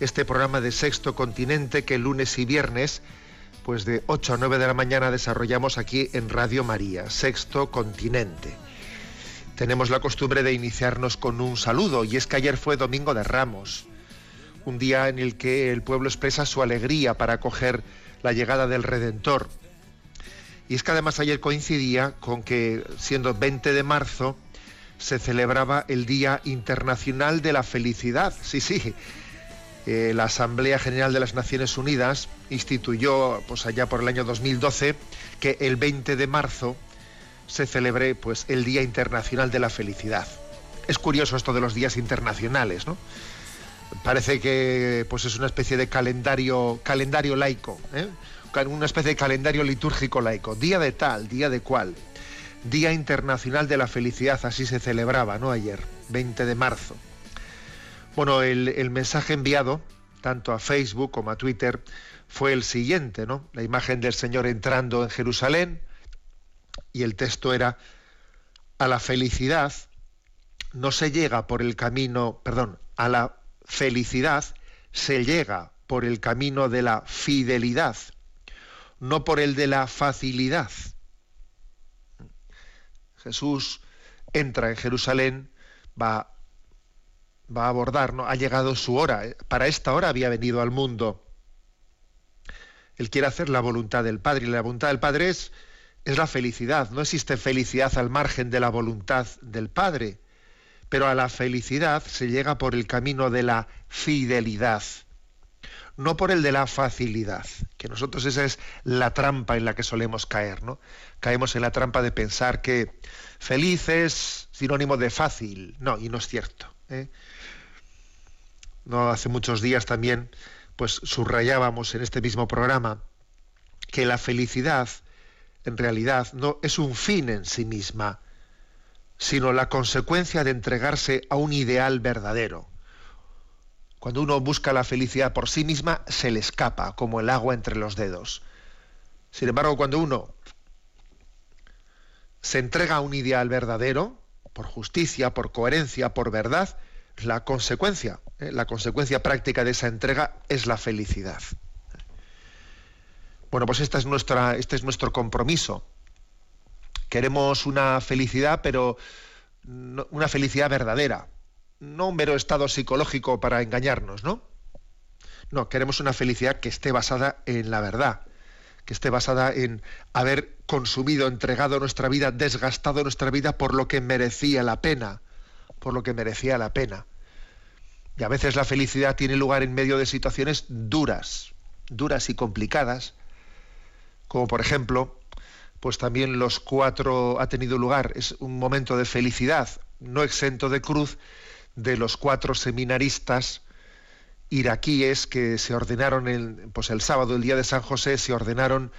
este programa de Sexto Continente que lunes y viernes, pues de 8 a 9 de la mañana desarrollamos aquí en Radio María, Sexto Continente. Tenemos la costumbre de iniciarnos con un saludo y es que ayer fue Domingo de Ramos, un día en el que el pueblo expresa su alegría para acoger la llegada del Redentor. Y es que además ayer coincidía con que, siendo 20 de marzo, se celebraba el Día Internacional de la Felicidad. Sí, sí. Eh, la Asamblea General de las Naciones Unidas instituyó, pues allá por el año 2012, que el 20 de marzo se celebre pues, el Día Internacional de la Felicidad. Es curioso esto de los días internacionales, ¿no? Parece que pues, es una especie de calendario, calendario laico, ¿eh? una especie de calendario litúrgico laico. Día de tal, día de cual. Día Internacional de la Felicidad, así se celebraba, ¿no? Ayer, 20 de marzo. Bueno, el, mensaje enviado, tanto a Facebook como a Twitter, fue el siguiente, ¿no? La imagen del Señor entrando en Jerusalén y el texto era, a la felicidad no se llega por el camino, perdón, a la felicidad se llega por el camino de la fidelidad, no por el de la facilidad. Jesús entra en Jerusalén, va, va a abordar, ¿no? Ha llegado su hora. Para esta hora había venido al mundo. Él quiere hacer la voluntad del Padre. Y la voluntad del Padre es, es la felicidad. No existe felicidad al margen de la voluntad del Padre. Pero a la felicidad se llega por el camino de la fidelidad, no por el de la facilidad, que nosotros esa es la trampa en la que solemos caer, ¿no? Caemos en la trampa de pensar que feliz es sinónimo de fácil. No, y no es cierto. ¿eh? No hace muchos días también, pues subrayábamos en este mismo programa que la felicidad en realidad no es un fin en sí misma, sino la consecuencia de entregarse a un ideal verdadero. Cuando uno busca la felicidad por sí misma, se le escapa como el agua entre los dedos. Sin embargo, cuando uno se entrega a un ideal verdadero, por justicia, por coherencia, por verdad, la consecuencia, ¿eh? la consecuencia práctica de esa entrega es la felicidad. Bueno, pues esta es nuestra, este es nuestro compromiso. Queremos una felicidad, pero una felicidad verdadera, no un mero estado psicológico para engañarnos, ¿no? No, queremos una felicidad que esté basada en la verdad, que esté basada en haber consumido, entregado nuestra vida, desgastado nuestra vida por lo que merecía la pena, por lo que merecía la pena. Y a veces la felicidad tiene lugar en medio de situaciones duras, duras y complicadas, como por ejemplo, pues también los cuatro ha tenido lugar, es un momento de felicidad, no exento de cruz, de los cuatro seminaristas iraquíes que se ordenaron el, pues el sábado, el día de San José, se ordenaron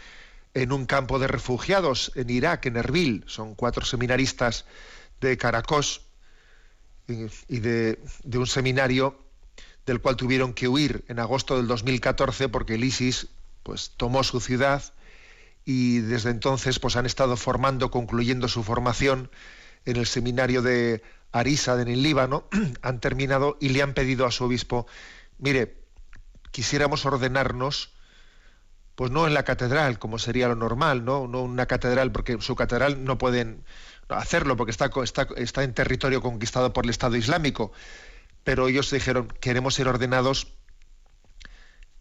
en un campo de refugiados en Irak, en Erbil. Son cuatro seminaristas de Caracos y, de un seminario del cual tuvieron que huir en agosto del 2014 porque el ISIS pues, tomó su ciudad y desde entonces pues, han estado formando, concluyendo su formación en el seminario de Arisa en el Líbano, han terminado y le han pedido a su obispo, mire, quisiéramos ordenarnos, pues no en la catedral, como sería lo normal, ¿no? No una catedral, porque su catedral no pueden hacerlo, porque está, está, está en territorio conquistado por el Estado Islámico. Pero ellos dijeron, queremos ser ordenados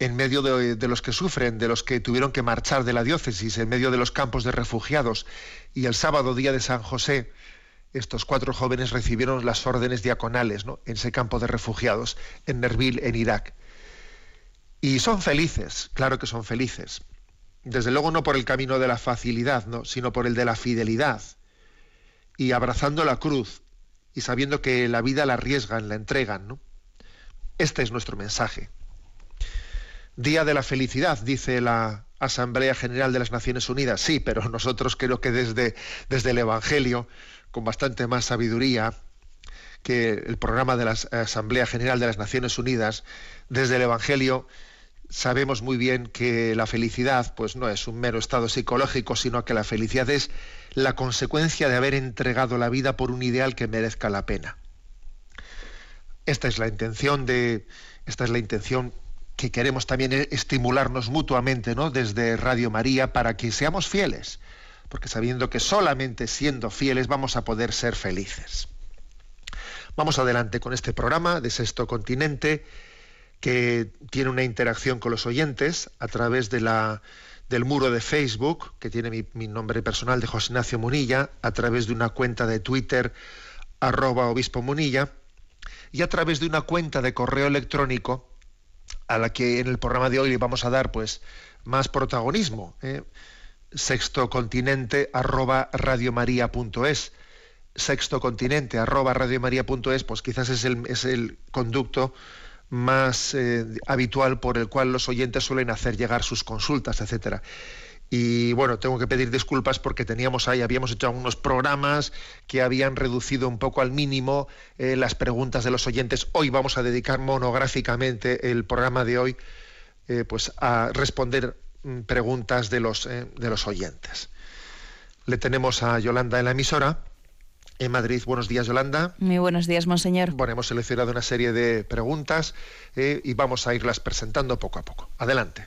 en medio de, los que sufren, de los que tuvieron que marchar de la diócesis, en medio de los campos de refugiados. Y el sábado, día de San José, estos cuatro jóvenes recibieron las órdenes diaconales en ese campo de refugiados, en Nerbil, en Irak. Y son felices, claro que son felices. Desde luego no por el camino de la facilidad, ¿no? sino por el de la fidelidad. Y abrazando la cruz y sabiendo que la vida la arriesgan, la entregan. ¿no? Este es nuestro mensaje. Día de la felicidad, dice la Asamblea General de las Naciones Unidas. Sí, pero nosotros creo que desde, desde el Evangelio, con bastante más sabiduría que el programa de la Asamblea General de las Naciones Unidas, desde el Evangelio sabemos muy bien que la felicidad pues no es un mero estado psicológico, sino que la felicidad es la consecuencia de haber entregado la vida por un ideal que merezca la pena. Esta es la intención de esta es la intención que queremos también estimularnos mutuamente ¿no? desde Radio María para que seamos fieles, porque sabiendo que solamente siendo fieles vamos a poder ser felices. Vamos adelante con este programa de Sexto Continente que tiene una interacción con los oyentes a través de la, del muro de Facebook, que tiene mi, nombre personal de José Ignacio Munilla, a través de una cuenta de Twitter, arroba obispo Munilla, y a través de una cuenta de correo electrónico a la que en el programa de hoy le vamos a dar pues más protagonismo. ¿eh? sextocontinente arroba radiomaria.es sextocontinente arroba radiomaria.es pues quizás es el, es el conducto más eh, habitual por el cual los oyentes suelen hacer llegar sus consultas, etcétera. Y bueno, tengo que pedir disculpas porque teníamos ahí, habíamos hecho algunos programas que habían reducido un poco al mínimo eh, las preguntas de los oyentes. Hoy vamos a dedicar monográficamente el programa de hoy eh, pues a responder mm, preguntas de los, de los oyentes. Le tenemos a Yolanda en la emisora en Madrid. Buenos días, Yolanda. Muy buenos días, monseñor. Bueno, hemos seleccionado una serie de preguntas y vamos a irlas presentando poco a poco. Adelante.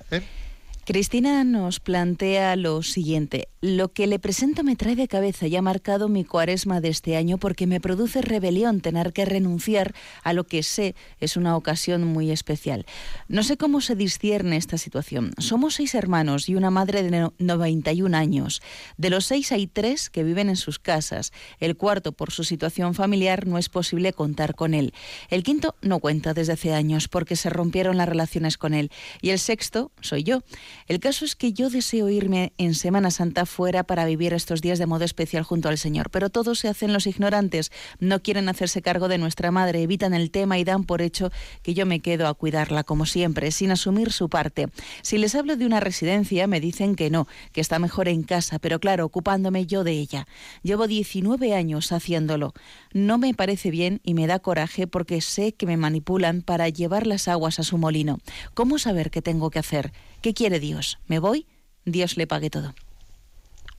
Cristina nos plantea lo siguiente. Lo que le presento me trae de cabeza y ha marcado mi cuaresma de este año porque me produce rebelión tener que renunciar a lo que sé es una ocasión muy especial. No sé cómo se discierne esta situación. Somos seis hermanos y una madre de 91 años. De los seis hay tres que viven en sus casas. El cuarto, por su situación familiar, no es posible contar con él. El quinto no cuenta desde hace años porque se rompieron las relaciones con él. Y el sexto soy yo. El caso es que yo deseo irme en Semana Santa fuera para vivir estos días de modo especial junto al Señor, pero todos se hacen los ignorantes, no quieren hacerse cargo de nuestra madre, evitan el tema y dan por hecho que yo me quedo a cuidarla como siempre, sin asumir su parte. Si les hablo de una residencia, me dicen que no, que está mejor en casa, pero claro, ocupándome yo de ella. Llevo 19 años haciéndolo. No me parece bien y me da coraje porque sé que me manipulan para llevar las aguas a su molino. ¿Cómo saber qué tengo que hacer? ¿Qué quiere Dios? ¿Me voy? Dios le pague todo.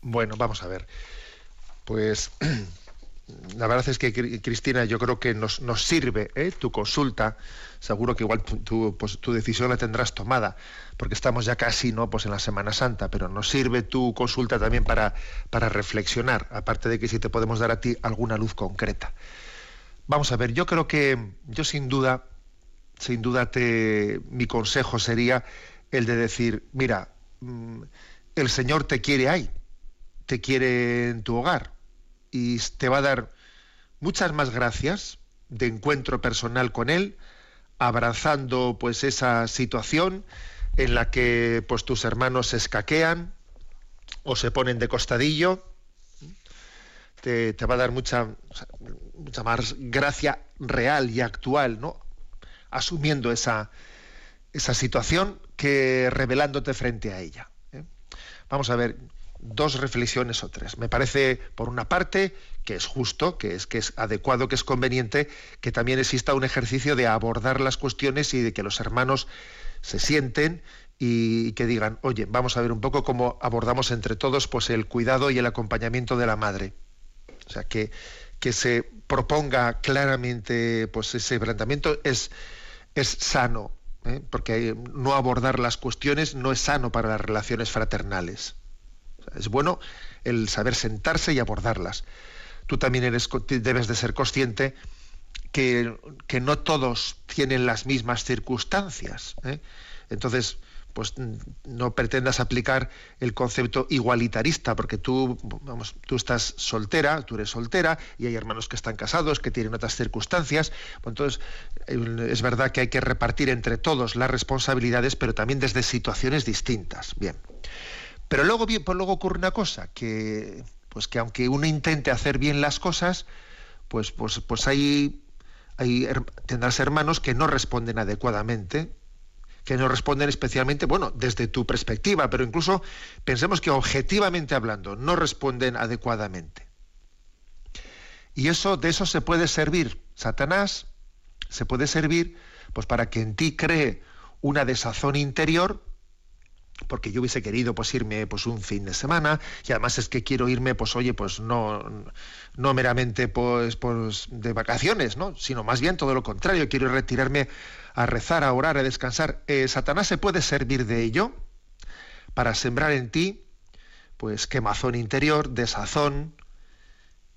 Bueno, vamos a ver. Pues la verdad es que Cristina, yo creo que nos, nos sirve ¿eh? tu consulta. Seguro que igual tu, pues, tu, decisión la tendrás tomada, porque estamos ya casi no pues en la Semana Santa, pero nos sirve tu consulta también para, para reflexionar, aparte de que si te podemos dar a ti alguna luz concreta. Vamos a ver, yo creo que yo sin duda, sin duda te, mi consejo sería el de decir, mira, mm, el Señor te quiere ahí, te quiere en tu hogar y te va a dar muchas más gracias de encuentro personal con Él, abrazando pues esa situación en la que pues tus hermanos se escaquean o se ponen de costadillo, te, te va a dar mucha, mucha más gracia real y actual, ¿no? Asumiendo esa, esa situación que revelándote frente a ella. ¿eh? Vamos a ver dos reflexiones o tres. Me parece, por una parte, que es justo, que es, que es adecuado, que es conveniente, que también exista un ejercicio de abordar las cuestiones y de que los hermanos se sienten y que digan, oye, vamos a ver un poco cómo abordamos entre todos pues, el cuidado y el acompañamiento de la madre. O sea, que, que se proponga claramente pues, ese planteamiento es, es sano, ¿eh? porque no abordar las cuestiones no es sano para las relaciones fraternales. es bueno el saber sentarse y abordarlas. Tú también eres, debes de ser consciente que, que, no todos tienen las mismas circunstancias. ¿eh? Entonces, pues no pretendas aplicar el concepto igualitarista, porque tú, vamos, tú estás soltera, tú eres soltera, y hay hermanos que están casados, que tienen otras circunstancias. Pues entonces, es verdad que hay que repartir entre todos las responsabilidades, pero también desde situaciones distintas. Bien. Pero luego, bien, pues luego ocurre una cosa, que, pues que aunque uno intente hacer bien las cosas, pues, pues, pues hay, hay, tendrás hermanos que no responden adecuadamente que no responden especialmente, bueno, desde tu perspectiva, pero incluso pensemos que objetivamente hablando no responden adecuadamente. Y eso de eso se puede servir Satanás se puede servir pues para que en ti cree una desazón interior porque yo hubiese querido pues irme pues un fin de semana y además es que quiero irme pues oye pues no no meramente pues, pues de vacaciones no sino más bien todo lo contrario quiero retirarme a rezar a orar a descansar. Eh, Satanás se puede servir de ello para sembrar en ti pues quemazón interior desazón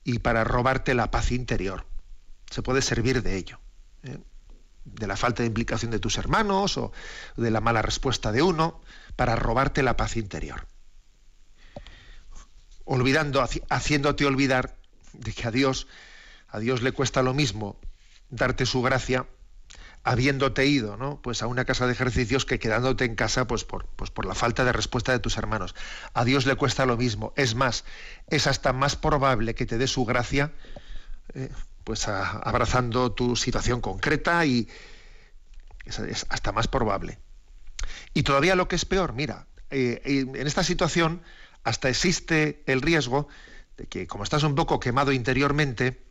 y para robarte la paz interior. Se puede servir de ello ¿eh? de la falta de implicación de tus hermanos o de la mala respuesta de uno para robarte la paz interior. Olvidando, haciéndote olvidar de que a Dios, a Dios le cuesta lo mismo darte su gracia, habiéndote ido, ¿no? Pues a una casa de ejercicios que quedándote en casa, pues por, pues por la falta de respuesta de tus hermanos. A Dios le cuesta lo mismo. Es más, es hasta más probable que te dé su gracia, eh, pues abrazando tu situación concreta y es hasta más probable. Y todavía lo que es peor, mira, eh, en esta situación hasta existe el riesgo de que como estás un poco quemado interiormente,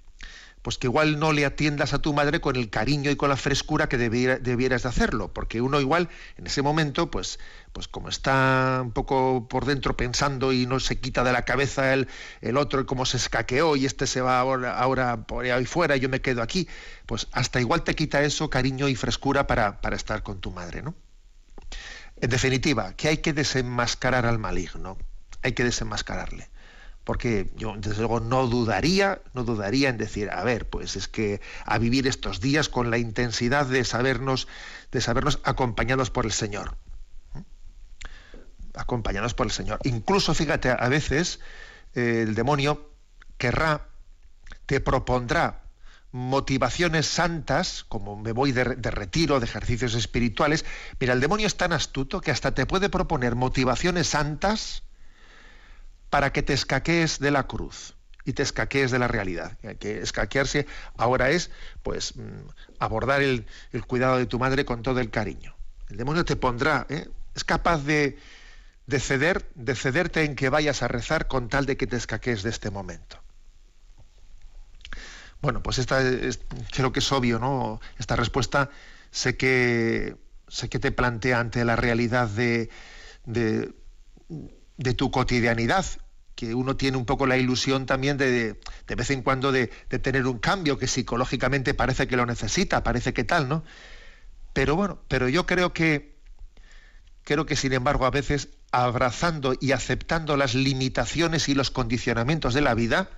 pues que igual no le atiendas a tu madre con el cariño y con la frescura que debieras de hacerlo, porque uno igual en ese momento, pues, pues como está un poco por dentro pensando y no se quita de la cabeza el, el otro, como se escaqueó y este se va ahora, ahora por ahí fuera y yo me quedo aquí, pues hasta igual te quita eso cariño y frescura para, para estar con tu madre, ¿no? En definitiva, que hay que desenmascarar al maligno, hay que desenmascararle. Porque yo, desde luego, no dudaría, no dudaría en decir, a ver, pues es que a vivir estos días con la intensidad de sabernos, de sabernos acompañados por el Señor. ¿Mm? Acompañados por el Señor. Incluso, fíjate, a veces eh, el demonio querrá, te propondrá motivaciones santas, como me voy de, retiro, de ejercicios espirituales, mira, el demonio es tan astuto que hasta te puede proponer motivaciones santas para que te escaquees de la cruz y te escaquees de la realidad. Que escaquearse ahora es, pues, mm, abordar el, cuidado de tu madre con todo el cariño. El demonio te pondrá, ¿eh? es capaz de, de ceder, de cederte en que vayas a rezar con tal de que te escaquees de este momento. Bueno, pues esta creo que es obvio, ¿no? Esta respuesta sé que sé que te plantea ante la realidad de, de, tu cotidianidad, que uno tiene un poco la ilusión también de, de vez en cuando de, de, tener un cambio que psicológicamente parece que lo necesita, parece que tal, ¿no? Pero bueno, pero yo creo que creo que sin embargo a veces abrazando y aceptando las limitaciones y los condicionamientos de la vida,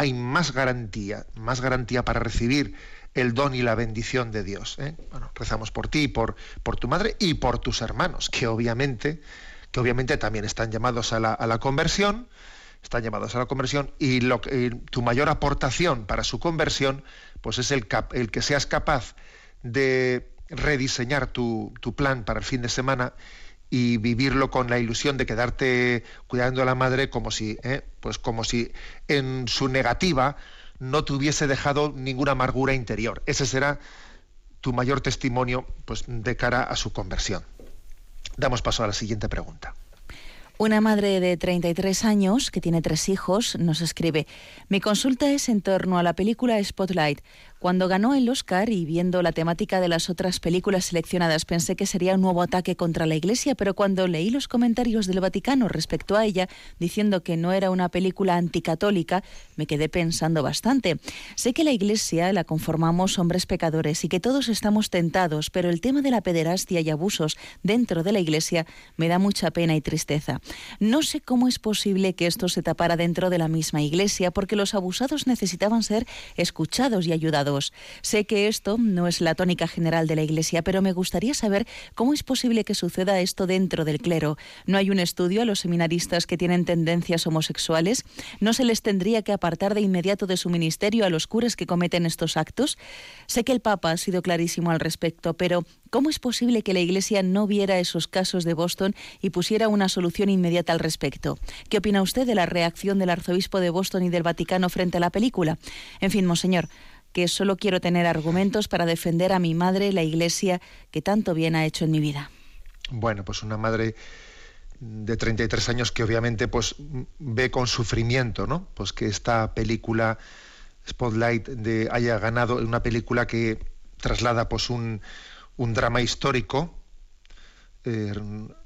hay más garantía, más garantía para recibir el don y la bendición de Dios. ¿eh? Bueno, rezamos por ti, por, por tu madre y por tus hermanos, que obviamente, que obviamente también están llamados a la, conversión, están llamados a la conversión y lo, tu mayor aportación para su conversión, pues es el, el que seas capaz de rediseñar tu, tu plan para el fin de semana y vivirlo con la ilusión de quedarte cuidando a la madre como si, ¿eh? pues como si en su negativa no te hubiese dejado ninguna amargura interior. Ese será tu mayor testimonio pues, de cara a su conversión. Damos paso a la siguiente pregunta. Una madre de 33 años, que tiene tres hijos, nos escribe, mi consulta es en torno a la película Spotlight. Cuando ganó el Oscar y viendo la temática de las otras películas seleccionadas pensé que sería un nuevo ataque contra la Iglesia, pero cuando leí los comentarios del Vaticano respecto a ella, diciendo que no era una película anticatólica, me quedé pensando bastante. Sé que la Iglesia la conformamos hombres pecadores y que todos estamos tentados, pero el tema de la pederastia y abusos dentro de la Iglesia me da mucha pena y tristeza. No sé cómo es posible que esto se tapara dentro de la misma Iglesia, porque los abusados necesitaban ser escuchados y ayudados Sé que esto no es la tónica general de la Iglesia, pero me gustaría saber cómo es posible que suceda esto dentro del clero. ¿No hay un estudio a los seminaristas que tienen tendencias homosexuales? ¿No se les tendría que apartar de inmediato de su ministerio a los curas que cometen estos actos? Sé que el Papa ha sido clarísimo al respecto, pero ¿cómo es posible que la Iglesia no viera esos casos de Boston y pusiera una solución inmediata al respecto? ¿Qué opina usted de la reacción del arzobispo de Boston y del Vaticano frente a la película? En fin, monseñor, que solo quiero tener argumentos para defender a mi madre, la Iglesia, que tanto bien ha hecho en mi vida. Bueno, pues una madre de 33 años que obviamente pues ve con sufrimiento, ¿no? Pues que esta película Spotlight de, haya ganado una película que traslada pues un, un drama histórico eh,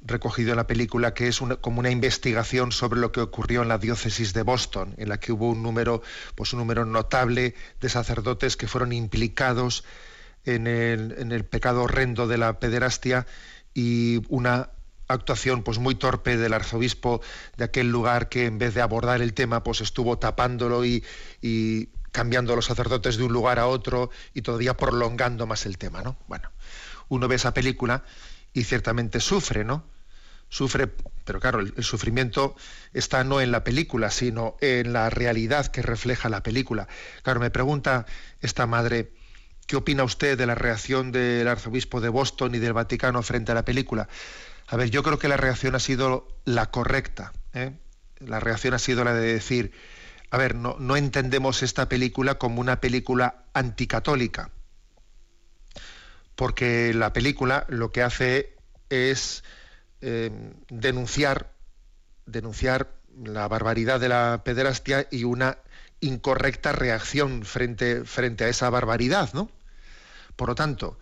recogido en la película que es como una investigación sobre lo que ocurrió en la diócesis de Boston, en la que hubo un número, pues un número notable de sacerdotes que fueron implicados en el, en el pecado horrendo de la pederastia y una actuación pues muy torpe del arzobispo de aquel lugar que en vez de abordar el tema pues estuvo tapándolo y, y cambiando los sacerdotes de un lugar a otro y todavía prolongando más el tema, ¿no? Bueno, uno ve esa película y ciertamente sufre, ¿no? Sufre, pero claro, el, sufrimiento está no en la película, sino en la realidad que refleja la película. Claro, me pregunta esta madre, ¿qué opina usted de la reacción del arzobispo de Boston y del Vaticano frente a la película? A ver, yo creo que la reacción ha sido la correcta. ¿eh? La reacción ha sido la de decir, a ver, no, no entendemos esta película como una película anticatólica porque la película lo que hace es eh, denunciar, denunciar la barbaridad de la pederastia y una incorrecta reacción frente, frente a esa barbaridad, ¿no? Por lo tanto,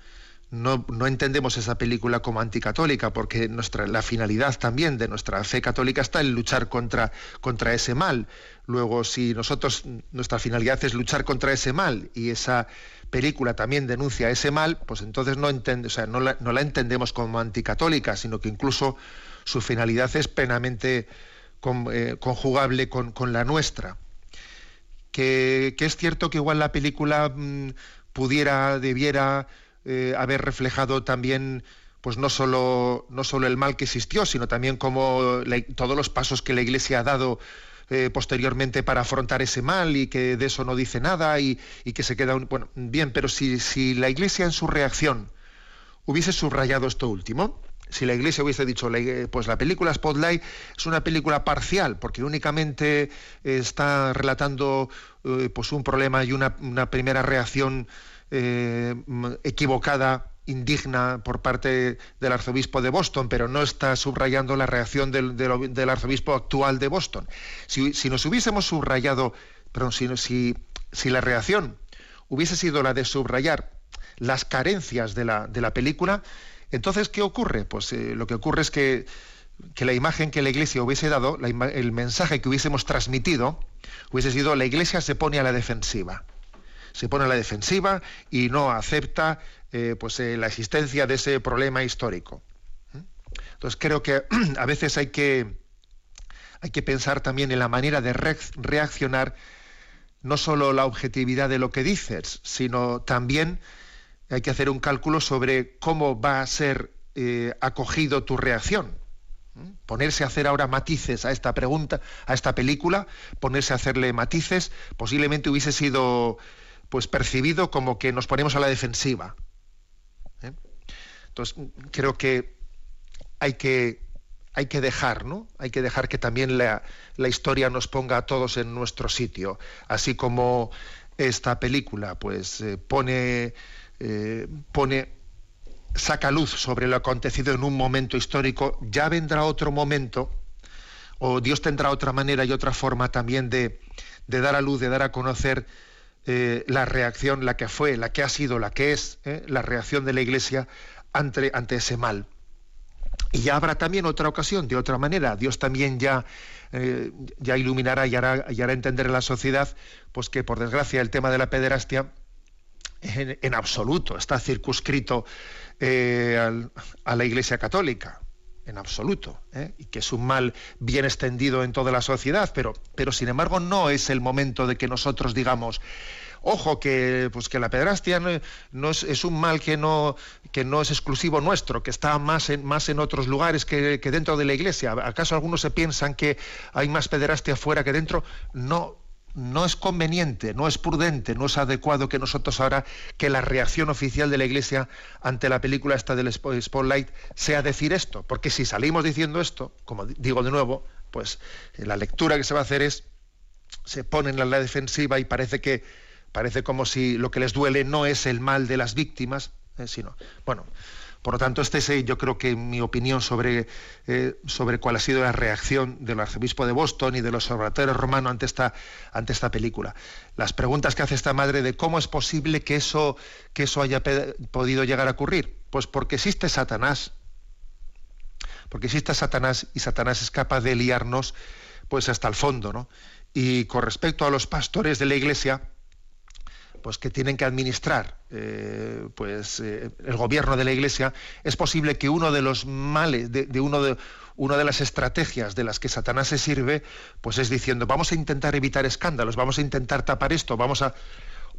no, entendemos esa película como anticatólica, porque nuestra, la finalidad también de nuestra fe católica está en luchar contra, contra ese mal. Luego, si nosotros, nuestra finalidad es luchar contra ese mal y esa película también denuncia ese mal, pues entonces no, entiende, o sea, no, la, entendemos como anticatólica, sino que incluso su finalidad es plenamente eh, conjugable con, la nuestra. Que, es cierto que igual la película mm, pudiera, debiera eh, haber reflejado también pues no solo, no solo el mal que existió, sino también como todos los pasos que la Iglesia ha dado eh, posteriormente para afrontar ese mal y que de eso no dice nada y, que se queda un, bueno bien pero si, si la Iglesia en su reacción hubiese subrayado esto último si la Iglesia hubiese dicho, pues la película Spotlight es una película parcial, porque únicamente está relatando eh, pues un problema y una, primera reacción eh, equivocada indigna por parte del arzobispo de Boston, pero no está subrayando la reacción del, arzobispo actual de Boston. Si, nos hubiésemos subrayado, perdón, si, si, si, la reacción hubiese sido la de subrayar las carencias de la, película, entonces, ¿qué ocurre? Pues eh, lo que ocurre es que, la imagen que la Iglesia hubiese dado, el mensaje que hubiésemos transmitido, hubiese sido la Iglesia se pone a la defensiva se pone a la defensiva y no acepta eh, pues, eh, la existencia de ese problema histórico. ¿Mm? Entonces creo que a veces hay que, hay que pensar también en la manera de reaccionar, no solo la objetividad de lo que dices, sino también hay que hacer un cálculo sobre cómo va a ser eh, acogido tu reacción. Ponerse a hacer ahora matices a esta pregunta, a esta película, ponerse a hacerle matices, posiblemente hubiese sido pues percibido como que nos ponemos a la defensiva. Entonces, creo que hay que, hay que dejar, ¿no? Hay que dejar que también la, historia nos ponga a todos en nuestro sitio, así como esta película, pues eh, pone, eh, pone, saca luz sobre lo acontecido en un momento histórico, ya vendrá otro momento, o Dios tendrá otra manera y otra forma también de, de dar a luz, de dar a conocer eh, la reacción, la que fue, la que ha sido, la que es, la reacción de la Iglesia ante, ese mal. Y ya habrá también otra ocasión, de otra manera. Dios también ya, eh, ya iluminará y hará, entender a la sociedad pues que, por desgracia, el tema de la pederastia en, absoluto está circunscrito a la Iglesia católica. en absoluto, ¿eh? y que es un mal bien extendido en toda la sociedad, pero, pero sin embargo no es el momento de que nosotros digamos, ojo que pues que la pedrastia no, es, un mal que no que no es exclusivo nuestro que está más en más en otros lugares que, que, dentro de la iglesia. Acaso algunos se piensan que hay más pederastia fuera que dentro no no es conveniente, no es prudente, no es adecuado que nosotros ahora, que la reacción oficial de la Iglesia ante la película esta del Spotlight sea decir esto, porque si salimos diciendo esto, como digo de nuevo, pues la lectura que se va a hacer es, se ponen en la defensiva y parece que, parece como si lo que les duele no es el mal de las víctimas, eh, sino, bueno, por lo tanto, este es yo creo que mi opinión sobre, eh, sobre cuál ha sido la reacción del arzobispo de Boston y de los observatorios romanos ante esta, ante esta película. Las preguntas que hace esta madre de cómo es posible que eso, que eso haya podido llegar a ocurrir. Pues porque existe Satanás. Porque existe Satanás y Satanás es capaz de liarnos pues hasta el fondo. ¿no? Y con respecto a los pastores de la iglesia, pues que tienen que administrar eh, pues eh, el gobierno de la iglesia es posible que uno de los males de, uno de una de las estrategias de las que Satanás se sirve pues es diciendo vamos a intentar evitar escándalos vamos a intentar tapar esto vamos a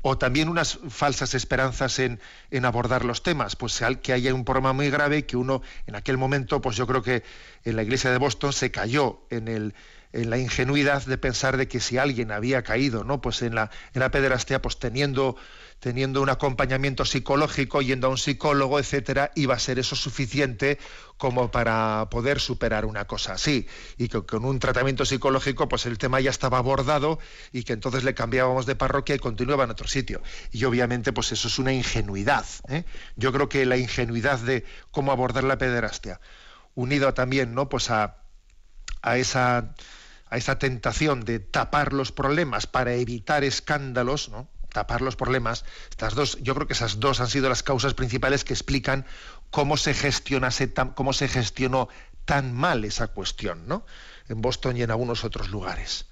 o también unas falsas esperanzas en, en, abordar los temas, pues que haya un problema muy grave que uno en aquel momento, pues yo creo que en la iglesia de Boston se cayó en el, en la ingenuidad de pensar de que si alguien había caído ¿no? pues en, la, en la pederastia, pues teniendo, teniendo un acompañamiento psicológico, yendo a un psicólogo, etcétera, iba a ser eso suficiente como para poder superar una cosa así. Y que con un tratamiento psicológico, pues el tema ya estaba abordado y que entonces le cambiábamos de parroquia y continuaba en otro sitio. Y obviamente, pues eso es una ingenuidad. ¿eh? Yo creo que la ingenuidad de cómo abordar la pederastia, unido también, ¿no? Pues a, a esa a esa tentación de tapar los problemas para evitar escándalos, ¿no? tapar los problemas, estas dos, yo creo que esas dos han sido las causas principales que explican cómo se gestionase cómo se gestionó tan mal esa cuestión, ¿no? En Boston y en algunos otros lugares.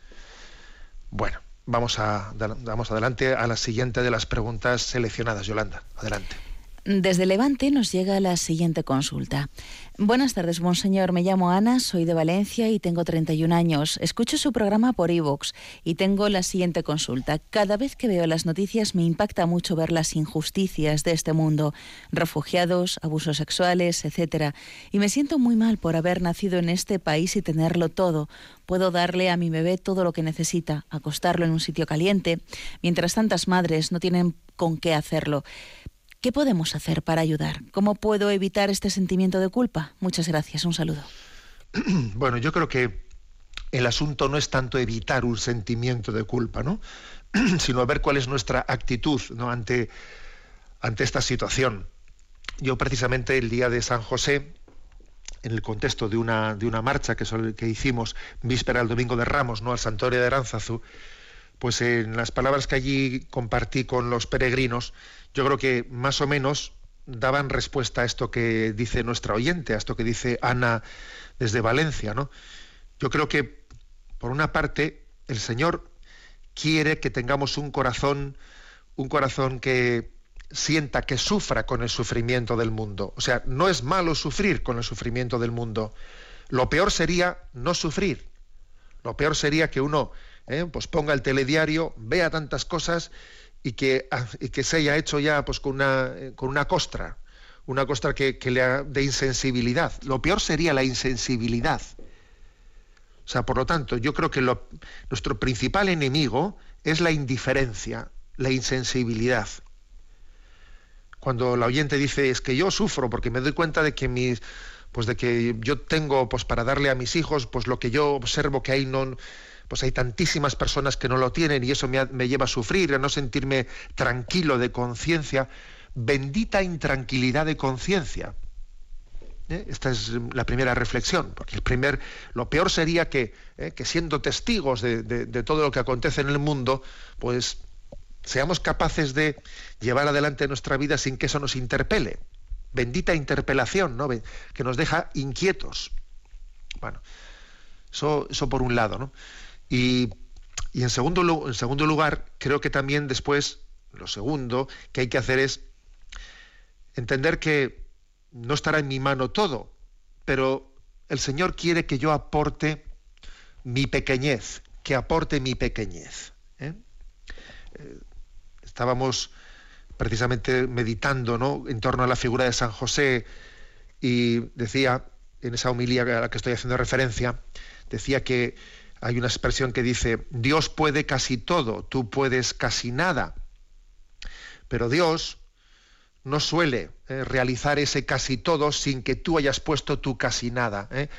Bueno, vamos a vamos adelante a la siguiente de las preguntas seleccionadas, Yolanda. Adelante. Desde Levante nos llega la siguiente consulta. Buenas tardes, monseñor. Me llamo Ana, soy de Valencia y tengo 31 años. Escucho su programa por iVoox y tengo la siguiente consulta. Cada vez que veo las noticias me impacta mucho ver las injusticias de este mundo, refugiados, abusos sexuales, etc. Y me siento muy mal por haber nacido en este país y tenerlo todo. Puedo darle a mi bebé todo lo que necesita, acostarlo en un sitio caliente, mientras tantas madres no tienen con qué hacerlo. ¿Qué podemos hacer para ayudar? ¿Cómo puedo evitar este sentimiento de culpa? Muchas gracias, un saludo. Bueno, yo creo que el asunto no es tanto evitar un sentimiento de culpa, ¿no? sino ver cuál es nuestra actitud ante, ante esta situación. Yo precisamente el día de San José, en el contexto de una, de una marcha que, que hicimos víspera al Domingo de Ramos, ¿no? al Santuario de Aránzazu, pues en las palabras que allí compartí con los peregrinos, yo creo que más o menos daban respuesta a esto que dice nuestra oyente, a esto que dice Ana desde Valencia, ¿no? Yo creo que, por una parte, el Señor quiere que tengamos un corazón, un corazón que sienta, que sufra con el sufrimiento del mundo. O sea, no es malo sufrir con el sufrimiento del mundo. Lo peor sería no sufrir. Lo peor sería que uno eh, pues ponga el telediario, vea tantas cosas y que, ah, que se haya hecho ya pues, con, una, eh, con una costra, una costra que, le ha, de insensibilidad. Lo peor sería la insensibilidad. O sea, por lo tanto, yo creo que lo, nuestro principal enemigo es la indiferencia, la insensibilidad. Cuando la oyente dice es que yo sufro porque me doy cuenta de que mis pues de que yo tengo pues para darle a mis hijos pues lo que yo observo que hay no pues hay tantísimas personas que no lo tienen y eso me, lleva a sufrir, a no sentirme tranquilo de conciencia. Bendita intranquilidad de conciencia. ¿Eh? Esta es la primera reflexión, porque el primer, lo peor sería que, ¿eh? que siendo testigos de, de, todo lo que acontece en el mundo, pues seamos capaces de llevar adelante nuestra vida sin que eso nos interpele. Bendita interpelación, ¿no? Que nos deja inquietos. Bueno, eso, eso por un lado, ¿no? Y, en, segundo, lugar, creo que también después, lo segundo que hay que hacer es entender que no estará en mi mano todo, pero el Señor quiere que yo aporte mi pequeñez, que aporte mi pequeñez. ¿eh? Eh, estábamos precisamente meditando ¿no? en torno a la figura de San José y decía, en esa homilía a la que estoy haciendo referencia, decía que hay una expresión que dice, Dios puede casi todo, tú puedes casi nada. Pero Dios no suele eh, realizar ese casi todo sin que tú hayas puesto tu casi nada. ¿eh?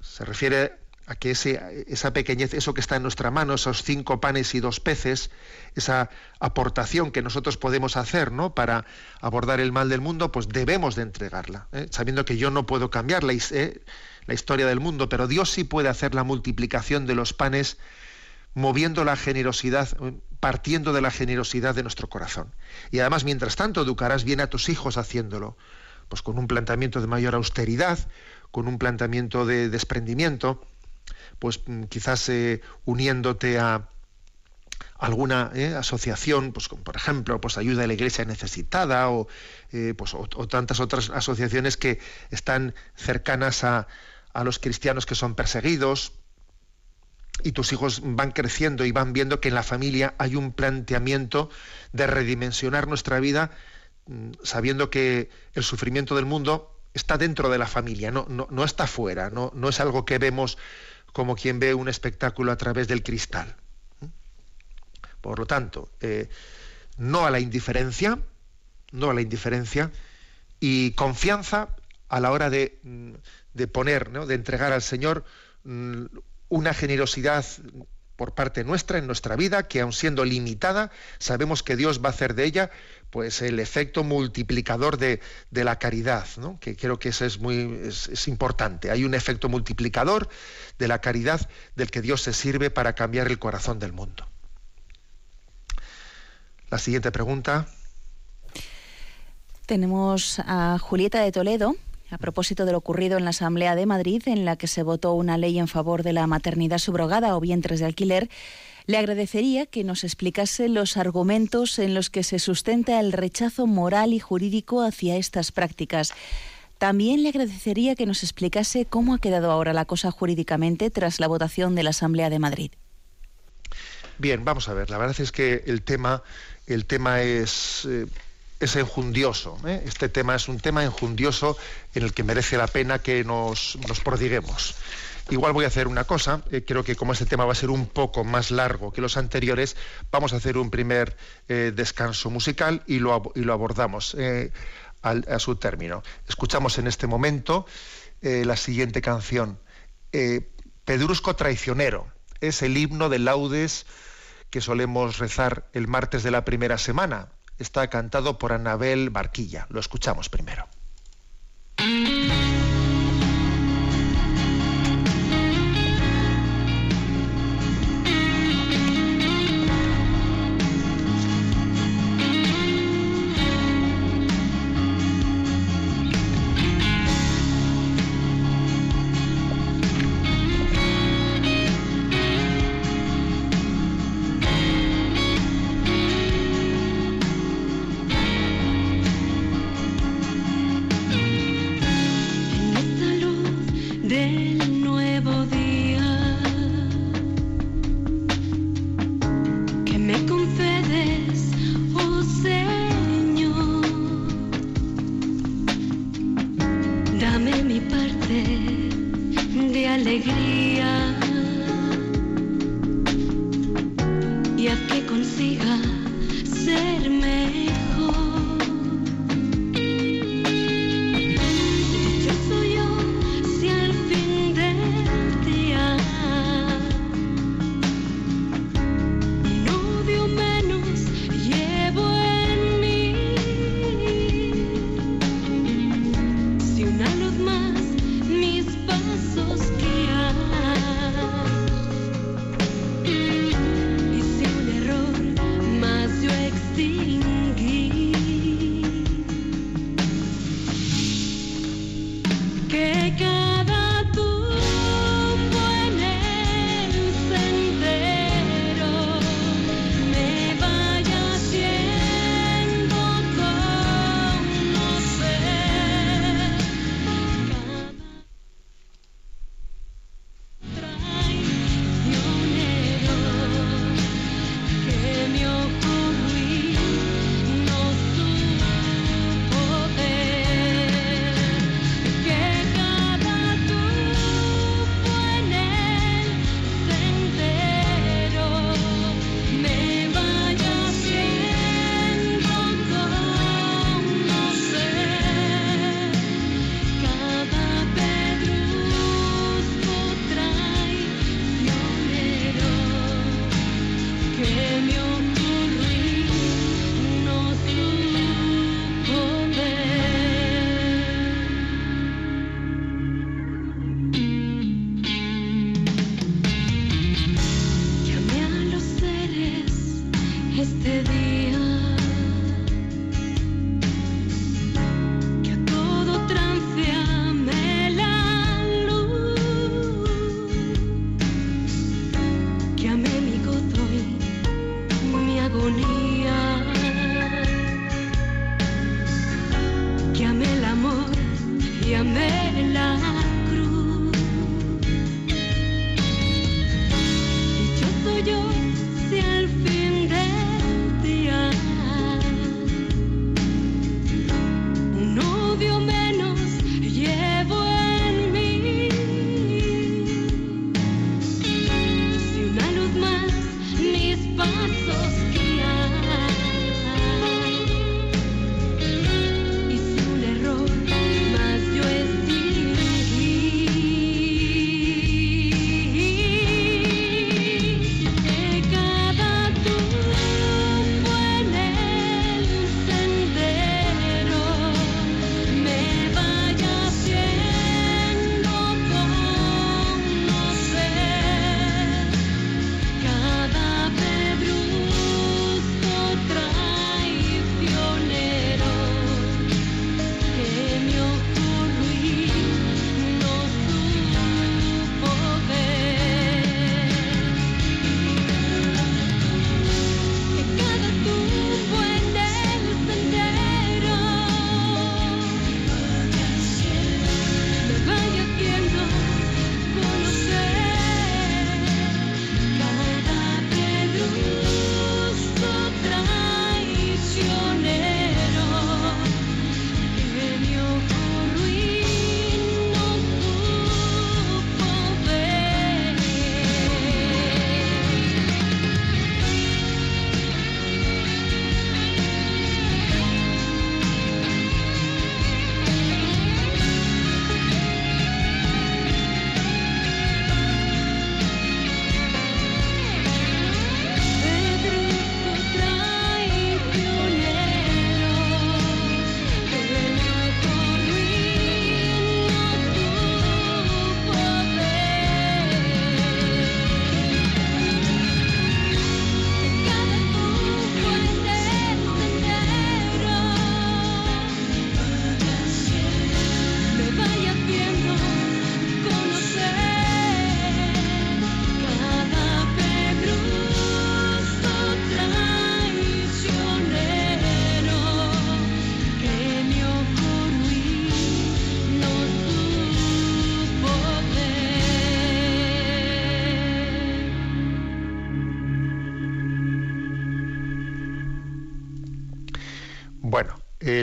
Se refiere a que esa pequeñez, eso que está en nuestra mano, esos cinco panes y dos peces, esa aportación que nosotros podemos hacer ¿no? para abordar el mal del mundo, pues debemos de entregarla, ¿eh? sabiendo que yo no puedo cambiar la, la historia del mundo, pero Dios sí puede hacer la multiplicación de los panes moviendo la generosidad, partiendo de la generosidad de nuestro corazón. Y además, mientras tanto, educarás bien a tus hijos haciéndolo, pues con un planteamiento de mayor austeridad, con un planteamiento de desprendimiento, pues mm, quizás eh, uniéndote a alguna eh, asociación, pues por ejemplo, pues ayuda a la iglesia necesitada o, eh, pues, o tantas otras asociaciones que están cercanas a, a los cristianos que son perseguidos, y tus hijos van creciendo y van viendo que en la familia hay un planteamiento de redimensionar nuestra vida mm, sabiendo que el sufrimiento del mundo está dentro de la familia, no, no, está fuera, no, no, es algo que vemos como quien ve un espectáculo a través del cristal. Por lo tanto, eh, no a la indiferencia, no a la indiferencia y confianza a la hora de, mm, de poner, de entregar al Señor mm, una generosidad por parte nuestra en nuestra vida, que aun siendo limitada, sabemos que Dios va a hacer de ella pues el efecto multiplicador de, la caridad, ¿no? que creo que eso es muy es, importante. Hay un efecto multiplicador de la caridad del que Dios se sirve para cambiar el corazón del mundo. La siguiente pregunta. Tenemos a Julieta de Toledo, a propósito de lo ocurrido en la Asamblea de Madrid, en la que se votó una ley en favor de la maternidad subrogada o vientres de alquiler, le agradecería que nos explicase los argumentos en los que se sustenta el rechazo moral y jurídico hacia estas prácticas. También le agradecería que nos explicase cómo ha quedado ahora la cosa jurídicamente tras la votación de la Asamblea de Madrid. Bien, vamos a ver. La verdad es que el tema, el tema es eh, es enjundioso. ¿eh? Este tema es un tema enjundioso en el que merece la pena que nos, nos prodiguemos. Igual voy a hacer una cosa, eh, creo que como este tema va a ser un poco más largo que los anteriores, vamos a hacer un primer eh, descanso musical y lo, y lo abordamos a su término. Escuchamos en este momento la siguiente canción, Pedrusco Traicionero, es el himno de laudes que solemos rezar el martes de la primera semana está cantado por Anabel Barquilla. Lo escuchamos primero.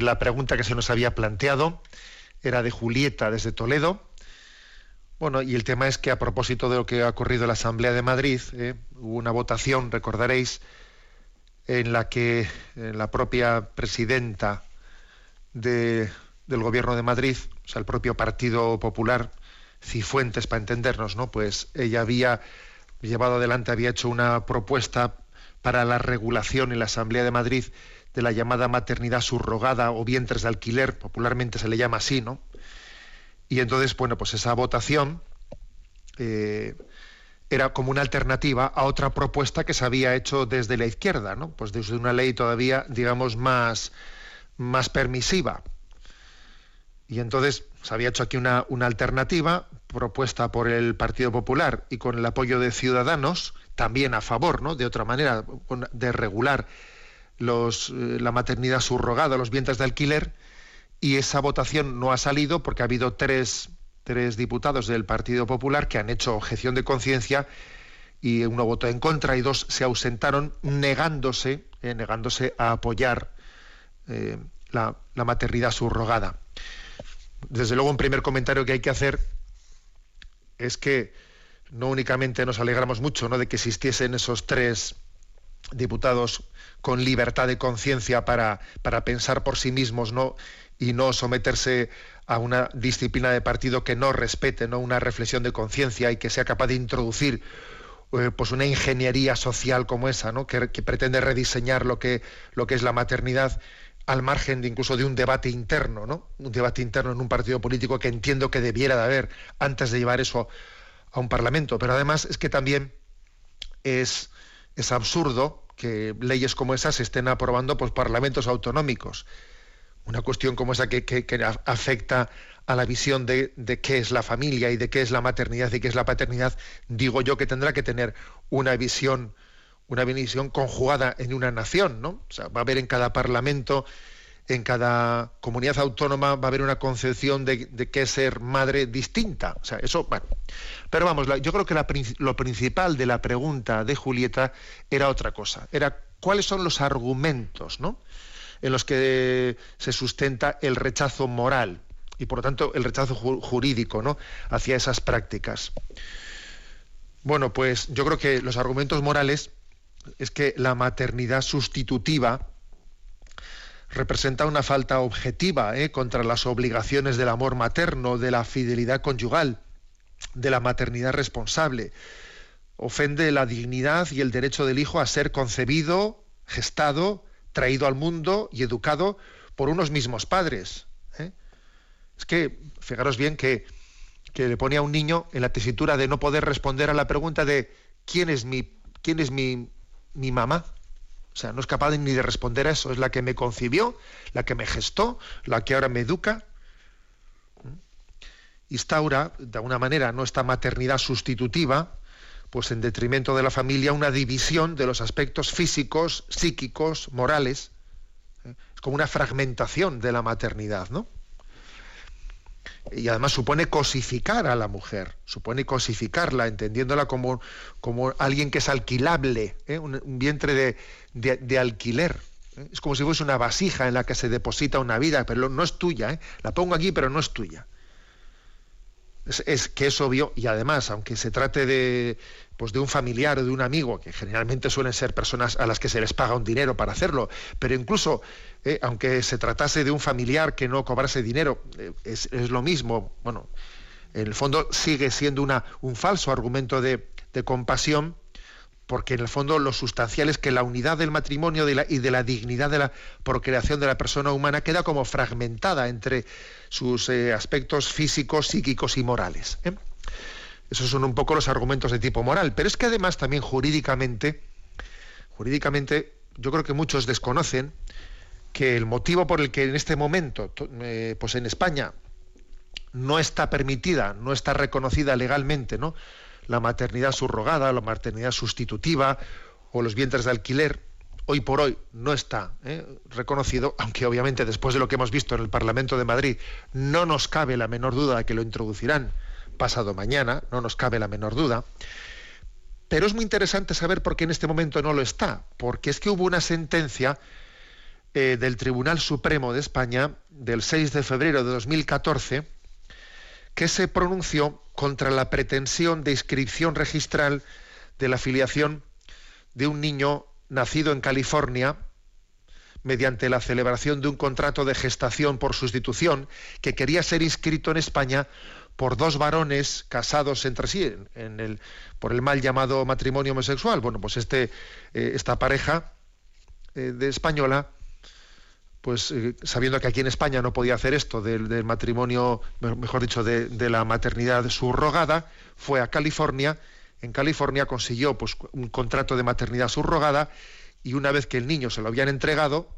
La pregunta que se nos había planteado era de Julieta desde Toledo. Bueno, y el tema es que a propósito de lo que ha ocurrido en la Asamblea de Madrid, eh, hubo una votación, recordaréis, en la que la propia presidenta del Gobierno de Madrid, o sea, el propio Partido Popular, Cifuentes, para entendernos, ¿no? Pues ella había llevado adelante, había hecho una propuesta para la regulación en la Asamblea de Madrid de la llamada maternidad subrogada o vientres de alquiler, popularmente se le llama así, ¿no? Y entonces, bueno, pues esa votación eh, era como una alternativa a otra propuesta que se había hecho desde la izquierda, ¿no? Pues desde una ley todavía, digamos, más, más permisiva. Y entonces se había hecho aquí una, una alternativa propuesta por el Partido Popular y con el apoyo de Ciudadanos, también a favor, ¿no? De otra manera, de regular eh, la maternidad subrogada, los vientres de alquiler, y esa votación no ha salido porque ha habido tres, tres diputados del Partido Popular que han hecho objeción de conciencia y uno votó en contra y dos se ausentaron negándose, eh, negándose a apoyar eh, la, la, maternidad subrogada. Desde luego, un primer comentario que hay que hacer es que no únicamente nos alegramos mucho ¿no? de que existiesen esos tres diputados con libertad de conciencia para, para, pensar por sí mismos ¿no? y no someterse a una disciplina de partido que no respete ¿no? una reflexión de conciencia y que sea capaz de introducir eh, pues una ingeniería social como esa, ¿no? que, pretende rediseñar lo que, lo que es la maternidad al margen de incluso de un debate interno, ¿no? Un debate interno en un partido político que entiendo que debiera de haber antes de llevar eso a un parlamento. Pero además es que también es, es absurdo que leyes como esas se estén aprobando por parlamentos autonómicos. Una cuestión como esa que, afecta a la visión de, qué es la familia y de qué es la maternidad y qué es la paternidad, digo yo que tendrá que tener una visión, una visión conjugada en una nación, ¿no? O sea, va a haber en cada parlamento en cada comunidad autónoma va a haber una concepción de, qué ser madre distinta. O sea, eso, bueno. Pero vamos, yo creo que lo principal de la pregunta de Julieta era otra cosa. Era cuáles son los argumentos, ¿no? En los que se sustenta el rechazo moral y por lo tanto el rechazo jurídico, ¿no? Hacia esas prácticas. Bueno, pues yo creo que los argumentos morales es que la maternidad sustitutiva representa una falta objetiva ¿eh? contra las obligaciones del amor materno, de la fidelidad conyugal, de la maternidad responsable. Ofende la dignidad y el derecho del hijo a ser concebido, gestado, traído al mundo y educado por unos mismos padres. ¿eh? Es que, fijaros bien que, que le pone a un niño en la tesitura de no poder responder a la pregunta de quién es mi, quién es mi, mi mamá. O sea, no es capaz ni de responder a eso. Es la que me concibió, la que me gestó, la que ahora me educa. Instaura, de alguna manera, nuestra maternidad sustitutiva, pues en detrimento de la familia, una división de los aspectos físicos, psíquicos, morales. ¿eh? Es como una fragmentación de la maternidad, ¿no? Y además supone cosificar a la mujer, supone cosificarla, entendiéndola como, como alguien que es alquilable, ¿eh? un, vientre de, alquiler. ¿eh? Es como si fuese una vasija en la que se deposita una vida, pero no es tuya, ¿eh? la pongo aquí, pero no es tuya. es, que es obvio, y además, aunque se trate de, pues de un familiar o de un amigo, que generalmente suelen ser personas a las que se les paga un dinero para hacerlo, pero incluso eh, aunque se tratase de un familiar que no cobrase dinero, eh, es, lo mismo. Bueno, en el fondo sigue siendo un falso argumento de, compasión, porque en el fondo lo sustancial es que la unidad del matrimonio y de la dignidad de la procreación de la persona humana queda como fragmentada entre sus eh, aspectos físicos, psíquicos y morales. Esos son un poco los argumentos de tipo moral. Pero es que además también jurídicamente, jurídicamente, yo creo que muchos desconocen que el motivo por el que en este momento, eh, pues en España, no está permitida, no está reconocida legalmente, ¿no? La maternidad subrogada, la maternidad sustitutiva o los vientres de alquiler, hoy por hoy no está ¿eh? reconocido, aunque obviamente después de lo que hemos visto en el Parlamento de Madrid, no nos cabe la menor duda de que lo introducirán pasado mañana, no nos cabe la menor duda. Pero es muy interesante saber por qué en este momento no lo está, porque es que hubo una sentencia eh, del Tribunal Supremo de España del 6 de febrero de 2014 que se pronunció contra la pretensión de inscripción registral de la filiación de un niño nacido en California mediante la celebración de un contrato de gestación por sustitución que quería ser inscrito en España por dos varones casados entre sí en, el, por el mal llamado matrimonio homosexual. Bueno, pues este, eh, esta pareja eh, de española, pues eh, sabiendo que aquí en España no podía hacer esto del, matrimonio, mejor dicho, de, la maternidad subrogada, fue a California. En California consiguió pues, un contrato de maternidad subrogada y una vez que el niño se lo habían entregado,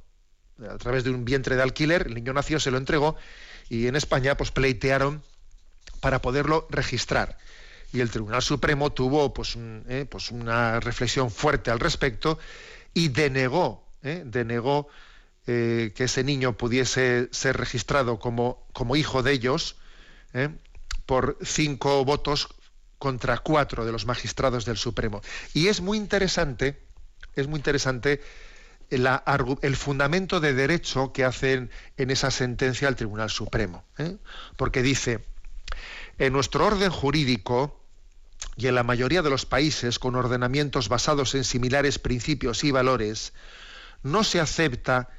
a través de un vientre de alquiler, el niño nació, se lo entregó, y en España pues pleitearon para poderlo registrar. Y el Tribunal Supremo tuvo pues, eh, pues una reflexión fuerte al respecto y denegó, eh, denegó eh, que ese niño pudiese ser registrado como, como hijo de ellos por cinco votos contra cuatro de los magistrados del Supremo. Y es muy interesante, es muy interesante el fundamento de derecho que hacen en esa sentencia al Tribunal Supremo, porque dice en nuestro orden jurídico y en la mayoría de los países con ordenamientos basados en similares principios y valores, no se acepta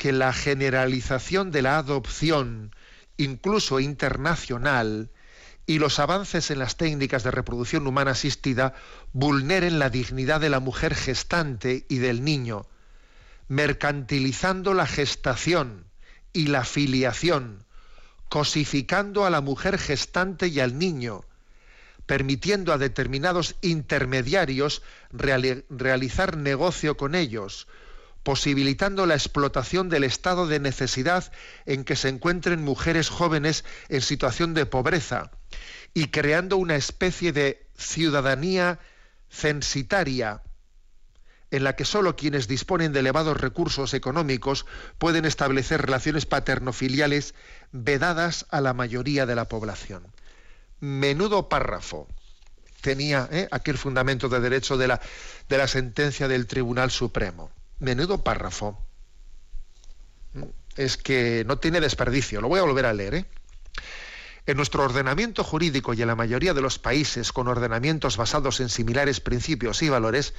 que la generalización de la adopción, incluso internacional, y los avances en las técnicas de reproducción humana asistida vulneren la dignidad de la mujer gestante y del niño, mercantilizando la gestación y la filiación, cosificando a la mujer gestante y al niño, permitiendo a determinados intermediarios realizar negocio con ellos, posibilitando la explotación del estado de necesidad en que se encuentren mujeres jóvenes en situación de pobreza y creando una especie de ciudadanía censitaria en la que sólo quienes disponen de elevados recursos económicos pueden establecer relaciones paternofiliales vedadas a la mayoría de la población. Menudo párrafo tenía ¿eh? aquel fundamento de derecho de la, de la sentencia del Tribunal Supremo. Menudo párrafo. Es que no tiene desperdicio. Lo voy a volver a leer. ¿eh? En nuestro ordenamiento jurídico y en la mayoría de los países con ordenamientos basados en similares principios y valores,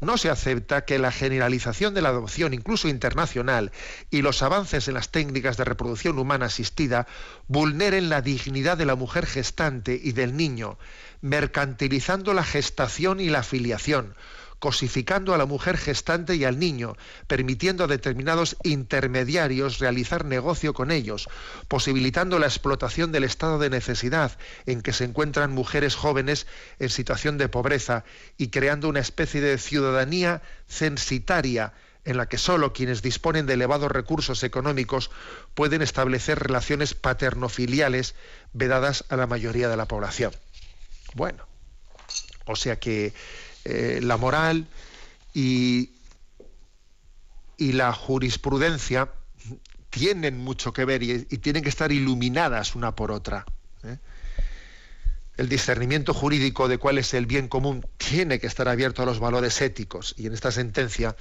no se acepta que la generalización de la adopción, incluso internacional, y los avances en las técnicas de reproducción humana asistida vulneren la dignidad de la mujer gestante y del niño, mercantilizando la gestación y la filiación, cosificando a la mujer gestante y al niño, permitiendo a determinados intermediarios realizar negocio con ellos, posibilitando la explotación del estado de necesidad en que se encuentran mujeres jóvenes en situación de pobreza y creando una especie de ciudadanía censitaria en la que sólo quienes disponen de elevados recursos económicos pueden establecer relaciones paternofiliales vedadas a la mayoría de la población. Bueno, o sea que eh, la moral y, y, la jurisprudencia tienen mucho que ver y, tienen que estar iluminadas una por otra. ¿eh? El discernimiento jurídico de cuál es el bien común tiene que estar abierto a los valores éticos y en esta sentencia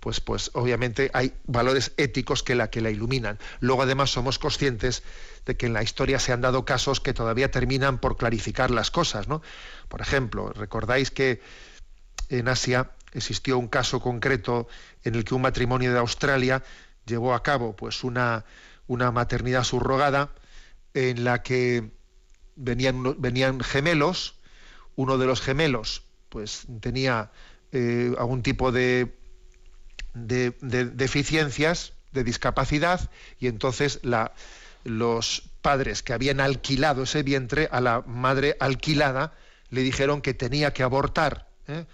pues, pues obviamente hay valores éticos que la que la iluminan. Luego además somos conscientes de que en la historia se han dado casos que todavía terminan por clarificar las cosas, ¿no? Por ejemplo, recordáis que en Asia existió un caso concreto en el que un matrimonio de Australia llevó a cabo pues una, una maternidad subrogada en la que venían, venían gemelos, uno de los gemelos pues tenía eh, algún tipo de, de, deficiencias, de discapacidad, y entonces la, los padres que habían alquilado ese vientre a la madre alquilada le dijeron que tenía que abortar. ¿eh?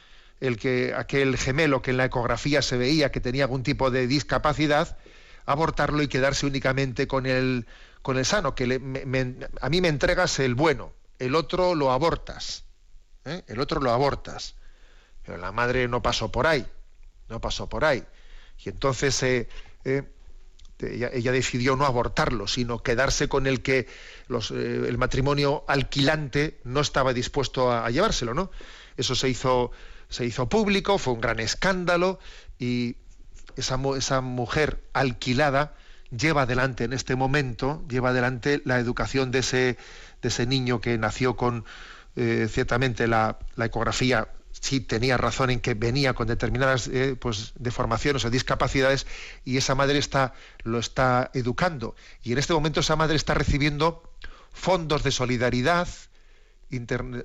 El que aquel gemelo que en la ecografía se veía que tenía algún tipo de discapacidad, abortarlo y quedarse únicamente con el, con el sano, que a mí me entregas el bueno, el otro lo abortas, ¿eh? el otro lo abortas. Pero la madre no pasó por ahí, no pasó por ahí. Y entonces eh, eh, ella, decidió no abortarlo, sino quedarse con el que el matrimonio alquilante no estaba dispuesto a, a llevárselo, ¿no? Eso se hizo se hizo público, fue un gran escándalo y esa, esa mujer alquilada lleva adelante en este momento, lleva adelante la educación de ese, de ese niño que nació con eh, ciertamente la, ecografía sí tenía razón en que venía con determinadas eh, pues, deformaciones o discapacidades y esa madre está, lo está educando. Y en este momento esa madre está recibiendo fondos de solidaridad,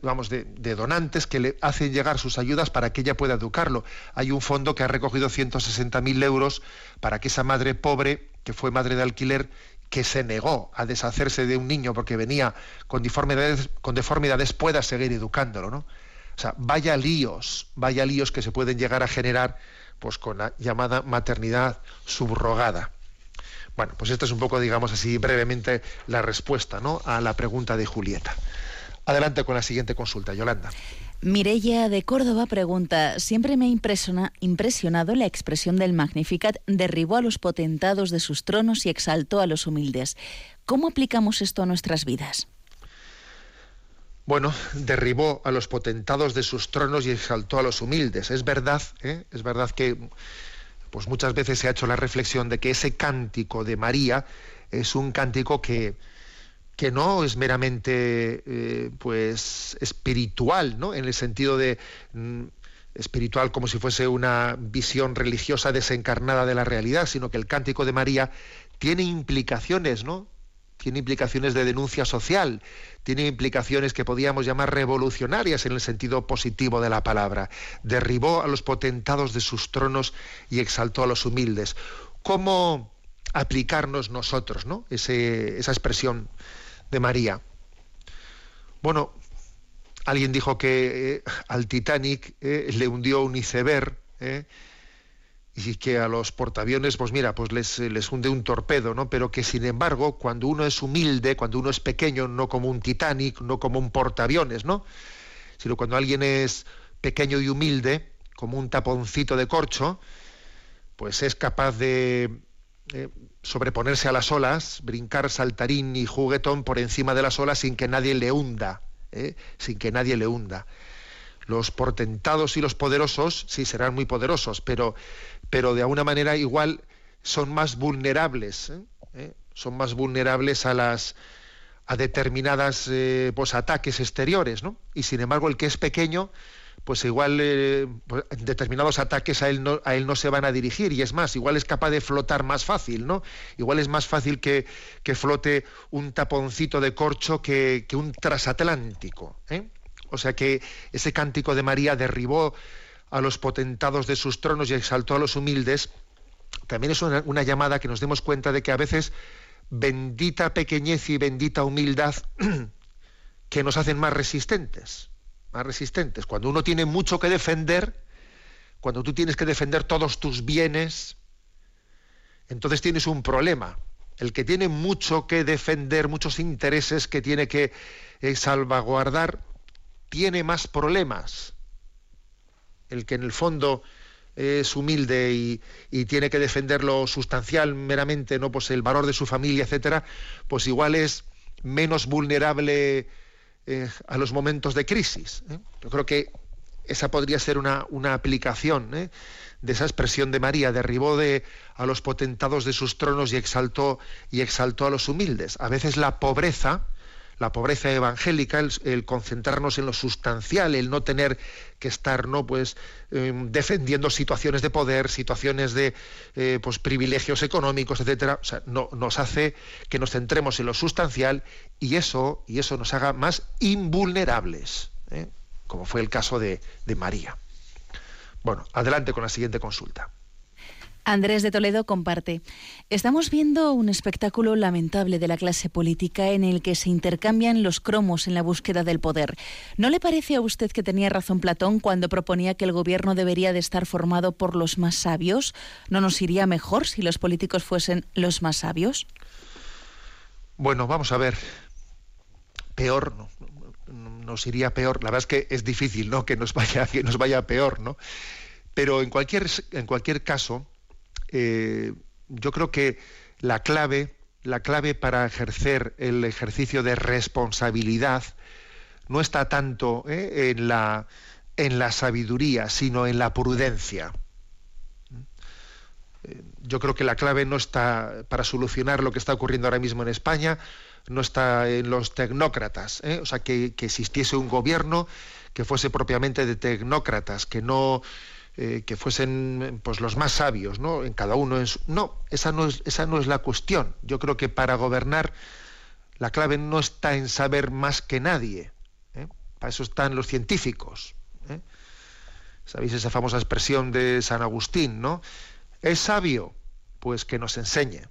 vamos, de, donantes que le hacen llegar sus ayudas para que ella pueda educarlo. Hay un fondo que ha recogido 160.000 euros para que esa madre pobre, que fue madre de alquiler, que se negó a deshacerse de un niño porque venía con deformidades, con deformidades pueda seguir educándolo, ¿no? O sea, vaya líos, vaya líos que se pueden llegar a generar pues con la llamada maternidad subrogada. Bueno, pues esta es un poco, digamos así, brevemente la respuesta ¿no? a la pregunta de Julieta. Adelante con la siguiente consulta, Yolanda. Mirella de Córdoba pregunta, siempre me ha impresionado la expresión del Magnificat, derribó a los potentados de sus tronos y exaltó a los humildes. ¿Cómo aplicamos esto a nuestras vidas? Bueno, derribó a los potentados de sus tronos y exaltó a los humildes. Es verdad, ¿eh? es verdad que pues muchas veces se ha hecho la reflexión de que ese cántico de María es un cántico que, que no es meramente eh, pues espiritual, ¿no? En el sentido de mm, espiritual como si fuese una visión religiosa desencarnada de la realidad, sino que el cántico de María tiene implicaciones, ¿no? Tiene implicaciones de denuncia social, tiene implicaciones que podíamos llamar revolucionarias en el sentido positivo de la palabra. Derribó a los potentados de sus tronos y exaltó a los humildes. ¿Cómo aplicarnos nosotros, ¿no? esa expresión de María. Bueno, alguien dijo que eh, al Titanic eh, le hundió un iceberg eh, y que a los portaaviones, pues mira, pues les, les hunde un torpedo, ¿no? Pero que sin embargo, cuando uno es humilde, cuando uno es pequeño, no como un Titanic, no como un portaaviones, ¿no? Sino cuando alguien es pequeño y humilde, como un taponcito de corcho, pues es capaz de sobreponerse a las olas, brincar saltarín y juguetón por encima de las olas sin que nadie le hunda, ¿eh? sin que nadie le hunda. Los portentados y los poderosos sí serán muy poderosos, pero, pero de alguna manera igual son más vulnerables, ¿eh? ¿Eh? son más vulnerables a las a determinadas eh, pues, ataques exteriores, ¿no? Y sin embargo el que es pequeño, pues igual eh, pues, determinados ataques a él, no, a él no se van a dirigir y es más, igual es capaz de flotar más fácil, ¿no? Igual es más fácil que, que flote un taponcito de corcho que, que un transatlántico. ¿eh? O sea que ese cántico de María derribó a los potentados de sus tronos y exaltó a los humildes, también es una, una llamada que nos demos cuenta de que a veces bendita pequeñez y bendita humildad que nos hacen más resistentes, más resistentes. Cuando uno tiene mucho que defender, cuando tú tienes que defender todos tus bienes, entonces tienes un problema. El que tiene mucho que defender, muchos intereses que tiene que eh, salvaguardar, tiene más problemas. El que en el fondo es humilde y, y, tiene que defender lo sustancial meramente, no pues el valor de su familia, etcétera, pues igual es menos vulnerable eh, a los momentos de crisis. ¿eh? Yo creo que esa podría ser una, una aplicación ¿eh? de esa expresión de María, derribó de, a los potentados de sus tronos y exaltó, y exaltó a los humildes. A veces la pobreza, la pobreza evangélica, el, concentrarnos en lo sustancial, el no tener que estar no pues eh, defendiendo situaciones de poder, situaciones de eh, pues privilegios económicos, etcétera, no, nos hace que nos centremos en lo sustancial y eso y eso nos haga más invulnerables, ¿eh? como fue el caso de, de María. Bueno, adelante con la siguiente consulta. Andrés de Toledo comparte. Estamos viendo un espectáculo lamentable de la clase política en el que se intercambian los cromos en la búsqueda del poder. ¿No le parece a usted que tenía razón Platón cuando proponía que el gobierno debería de estar formado por los más sabios? ¿No nos iría mejor si los políticos fuesen los más sabios? Bueno, vamos a ver. Peor, no, nos iría peor. La verdad es que es difícil, ¿no? Que nos vaya, que nos vaya peor, ¿no? Pero en cualquier, en cualquier caso, eh, yo creo que la clave, la clave para ejercer el ejercicio de responsabilidad no está tanto eh, en, la, en la sabiduría, sino en la prudencia. Eh, yo creo que la clave no está para solucionar lo que está ocurriendo ahora mismo en España, no está en los tecnócratas, o sea, que, que, existiese un gobierno que fuese propiamente de tecnócratas, que no eh, que fuesen pues los más sabios, ¿no? En cada uno en su... No, esa no es esa no es la cuestión. Yo creo que para gobernar la clave no está en saber más que nadie. ¿eh? Para eso están los científicos. ¿eh? Sabéis esa famosa expresión de San Agustín, ¿no? Es sabio, pues que nos enseñe.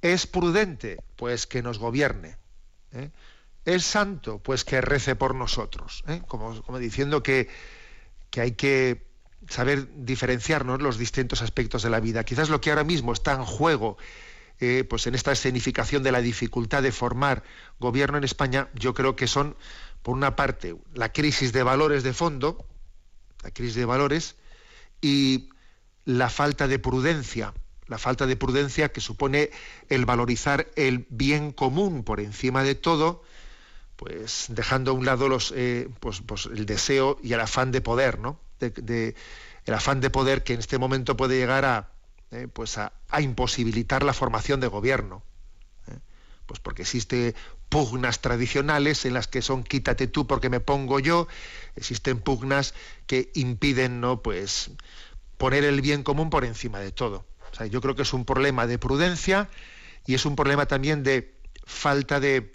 Es prudente, pues que nos gobierne. Es santo, pues que rece por nosotros. Como, como, diciendo que, que hay que saber diferenciarnos los distintos aspectos de la vida. Quizás lo que ahora mismo está en juego, eh, pues en esta escenificación de la dificultad de formar gobierno en España, yo creo que son, por una parte, la crisis de valores de fondo, la crisis de valores, y la falta de prudencia, la falta de prudencia que supone el valorizar el bien común por encima de todo, pues dejando a un lado los, eh, pues, pues el deseo y el afán de poder, ¿no? de, el afán de poder que en este momento puede llegar a, eh, pues a, a, imposibilitar la formación de gobierno. Eh, pues porque existe pugnas tradicionales en las que son quítate tú porque me pongo yo, existen pugnas que impiden no pues poner el bien común por encima de todo. O sea, yo creo que es un problema de prudencia y es un problema también de falta de,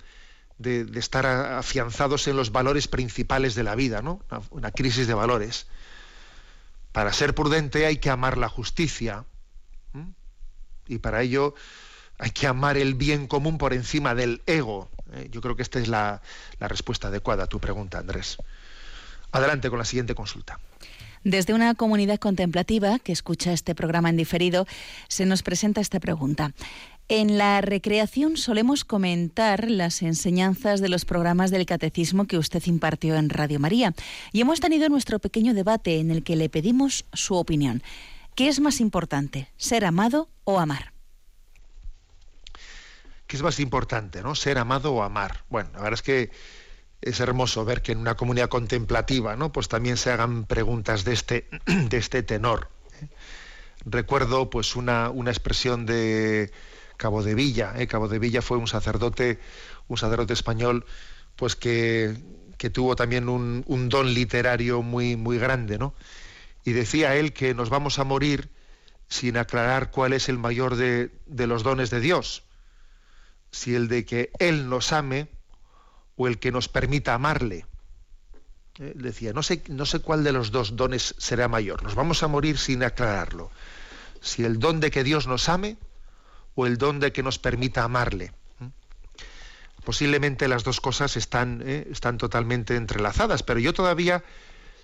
de, estar afianzados en los valores principales de la vida, ¿no? Una, crisis de valores para ser prudente hay que amar la justicia. Y para ello hay que amar el bien común por encima del ego. ¿Eh? Yo creo que esta es la, la respuesta adecuada a tu pregunta, Andrés. Adelante con la siguiente consulta. Desde una comunidad contemplativa que escucha este programa en diferido, se nos presenta esta pregunta. En la recreación solemos comentar las enseñanzas de los programas del catecismo que usted impartió en Radio María y hemos tenido nuestro pequeño debate en el que le pedimos su opinión. ¿Qué es más importante, ser amado o amar? ¿Qué es más importante, no? Ser amado o amar. Bueno, la verdad es que es hermoso ver que en una comunidad contemplativa, ¿no? Pues también se hagan preguntas de este, de este tenor. Recuerdo pues una, una expresión de Cabo de Villa. ¿eh? Cabo de Villa fue un sacerdote, un sacerdote español, pues que, que tuvo también un, don literario muy, muy grande, ¿no? Y decía él que nos vamos a morir sin aclarar cuál es el mayor de, de los dones de Dios, si el de que Él nos ame o el que nos permita amarle. Eh, decía, no sé, no sé cuál de los dos dones será mayor. Nos vamos a morir sin aclararlo. Si el don de que Dios nos ame o el don de que nos permita amarle. Posiblemente las dos cosas están, eh, están totalmente entrelazadas, pero yo todavía,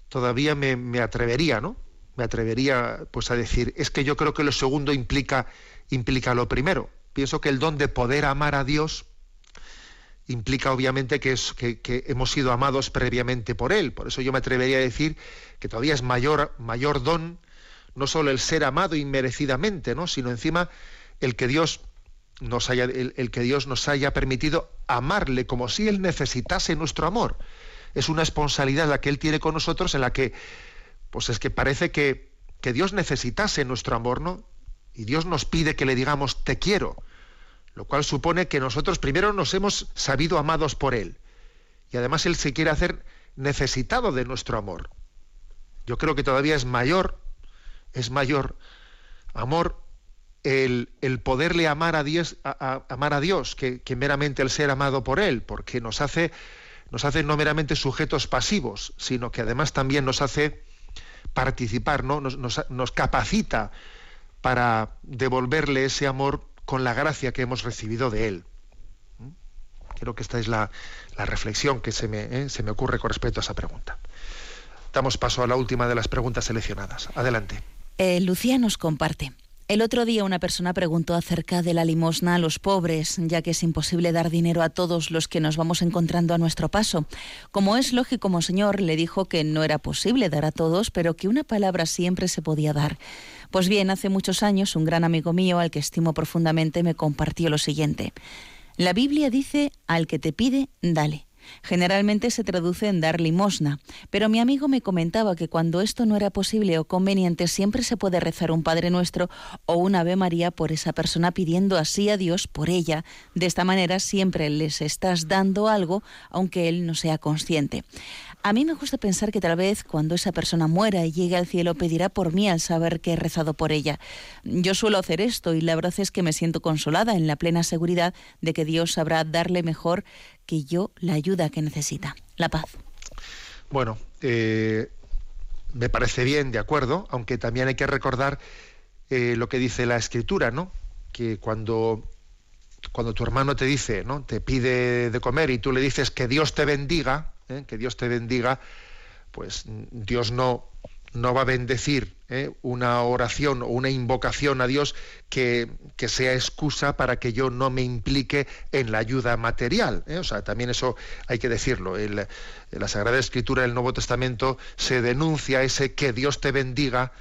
todavía me, me, atrevería, ¿no? Me atrevería pues a decir, es que yo creo que lo segundo implica, implica lo primero. Pienso que el don de poder amar a Dios, implica obviamente que, es, que, que, hemos sido amados previamente por Él. Por eso yo me atrevería a decir que todavía es mayor, mayor don no solo el ser amado inmerecidamente, ¿no? sino encima el que Dios nos haya, el, que Dios nos haya permitido amarle como si Él necesitase nuestro amor. Es una responsabilidad la que Él tiene con nosotros en la que, pues es que parece que, que Dios necesitase nuestro amor, ¿no? Y Dios nos pide que le digamos te quiero lo cual supone que nosotros primero nos hemos sabido amados por Él y además Él se quiere hacer necesitado de nuestro amor. Yo creo que todavía es mayor, es mayor amor el, poderle amar a Dios, a, amar a Dios que, meramente el ser amado por Él, porque nos hace, nos hace no meramente sujetos pasivos, sino que además también nos hace participar, ¿no? nos, nos, nos capacita para devolverle ese amor con la gracia que hemos recibido de Él. ¿Mm? Creo que esta es la, la reflexión que se me, ¿eh? se me ocurre con respecto a esa pregunta. Damos paso a la última de las preguntas seleccionadas. Adelante. Eh, Lucía nos comparte. El otro día una persona preguntó acerca de la limosna a los pobres, ya que es imposible dar dinero a todos los que nos vamos encontrando a nuestro paso. Como es lógico, monseñor le dijo que no era posible dar a todos, pero que una palabra siempre se podía dar. Pues bien, hace muchos años un gran amigo mío, al que estimo profundamente, me compartió lo siguiente. La Biblia dice, al que te pide, dale. Generalmente se traduce en dar limosna, pero mi amigo me comentaba que cuando esto no era posible o conveniente siempre se puede rezar un Padre Nuestro o un Ave María por esa persona pidiendo así a Dios por ella. De esta manera siempre les estás dando algo aunque él no sea consciente. A mí me gusta pensar que tal vez cuando esa persona muera y llegue al cielo pedirá por mí al saber que he rezado por ella. Yo suelo hacer esto y la verdad es que me siento consolada en la plena seguridad de que Dios sabrá darle mejor que yo la ayuda que necesita. La paz. Bueno, eh, me parece bien, de acuerdo, aunque también hay que recordar eh, lo que dice la escritura, ¿no? Que cuando, cuando tu hermano te dice, ¿no? Te pide de comer y tú le dices que Dios te bendiga, ¿eh? que Dios te bendiga, pues Dios no, no va a bendecir ¿eh? una oración o una invocación a Dios que, que, sea excusa para que yo no me implique en la ayuda material. ¿eh? O sea, también eso hay que decirlo. En la Sagrada Escritura del Nuevo Testamento se denuncia ese que Dios te bendiga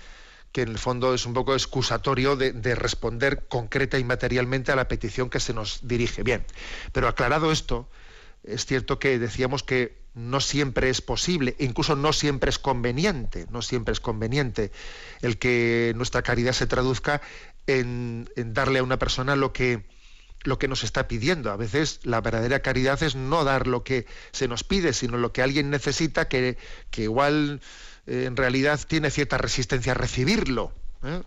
que en el fondo es un poco excusatorio de, responder concreta y materialmente a la petición que se nos dirige. Bien, pero aclarado esto, es cierto que decíamos que no siempre es posible, incluso no siempre es conveniente, no siempre es conveniente el que nuestra caridad se traduzca en, en darle a una persona lo que, lo que nos está pidiendo. A veces la verdadera caridad es no dar lo que se nos pide, sino lo que alguien necesita que, que igual eh, en realidad tiene cierta resistencia a recibirlo. ¿eh?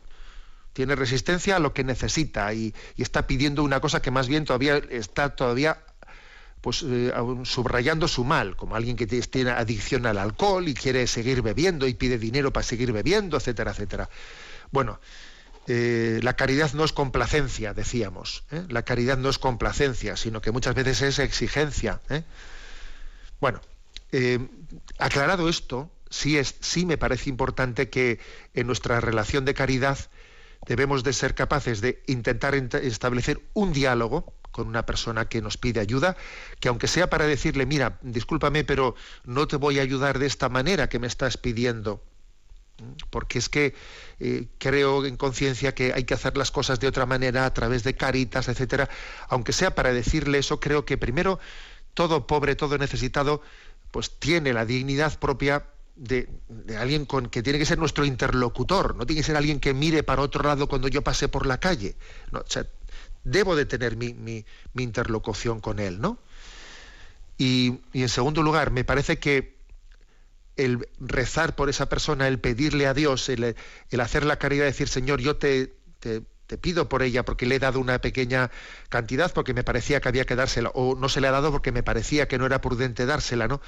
Tiene resistencia a lo que necesita y, y, está pidiendo una cosa que más bien todavía está todavía pues eh, subrayando su mal, como alguien que tiene adicción al alcohol y quiere seguir bebiendo y pide dinero para seguir bebiendo, etcétera, etcétera. Bueno, eh, la caridad no es complacencia, decíamos. ¿eh? La caridad no es complacencia, sino que muchas veces es exigencia. ¿eh? Bueno, aclarado esto, sí, es, sí me parece importante que en nuestra relación de caridad debemos de ser capaces de intentar establecer un diálogo con una persona que nos pide ayuda, que aunque sea para decirle, mira, discúlpame, pero no te voy a ayudar de esta manera que me estás pidiendo, porque es que eh, creo en conciencia que hay que hacer las cosas de otra manera a través de caritas, etcétera, aunque sea para decirle eso, creo que primero todo pobre, todo necesitado, pues tiene la dignidad propia de, alguien con que tiene que ser nuestro interlocutor, no tiene que ser alguien que mire para otro lado cuando yo pase por la calle. Debo de tener mi, mi, mi, interlocución con él, ¿no? Y, en segundo lugar, me parece que el rezar por esa persona, el pedirle a Dios, el, hacer la caridad, decir, Señor, yo te, te, pido por ella porque le he dado una pequeña cantidad porque me parecía que había que dársela, o no se le ha dado porque me parecía que no era prudente dársela, ¿no?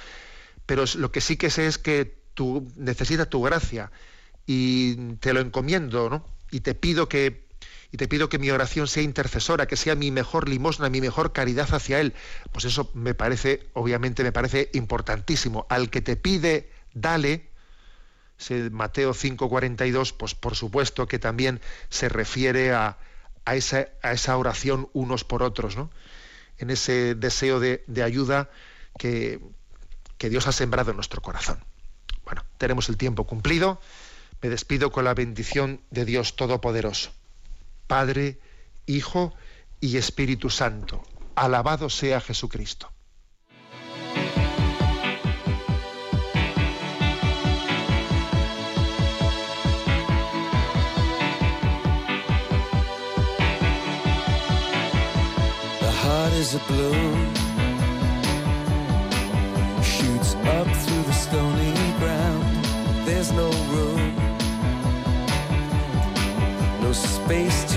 Pero lo que sí que sé es que tú necesitas tu gracia y te lo encomiendo, ¿no? Y te pido que y te pido que mi oración sea intercesora, que sea mi mejor limosna, mi mejor caridad hacia Él. Pues eso me parece, obviamente me parece importantísimo. Al que te pide, dale. Mateo 5:42, pues por supuesto que también se refiere a, a, esa, a esa, oración unos por otros, ¿no? En ese deseo de, de ayuda que, que Dios ha sembrado en nuestro corazón. Bueno, tenemos el tiempo cumplido. Me despido con la bendición de Dios Todopoderoso. Padre, Hijo y Espíritu Santo. Alabado sea Jesucristo. Is a bloom, shoots up through the stony ground. There's no room no space to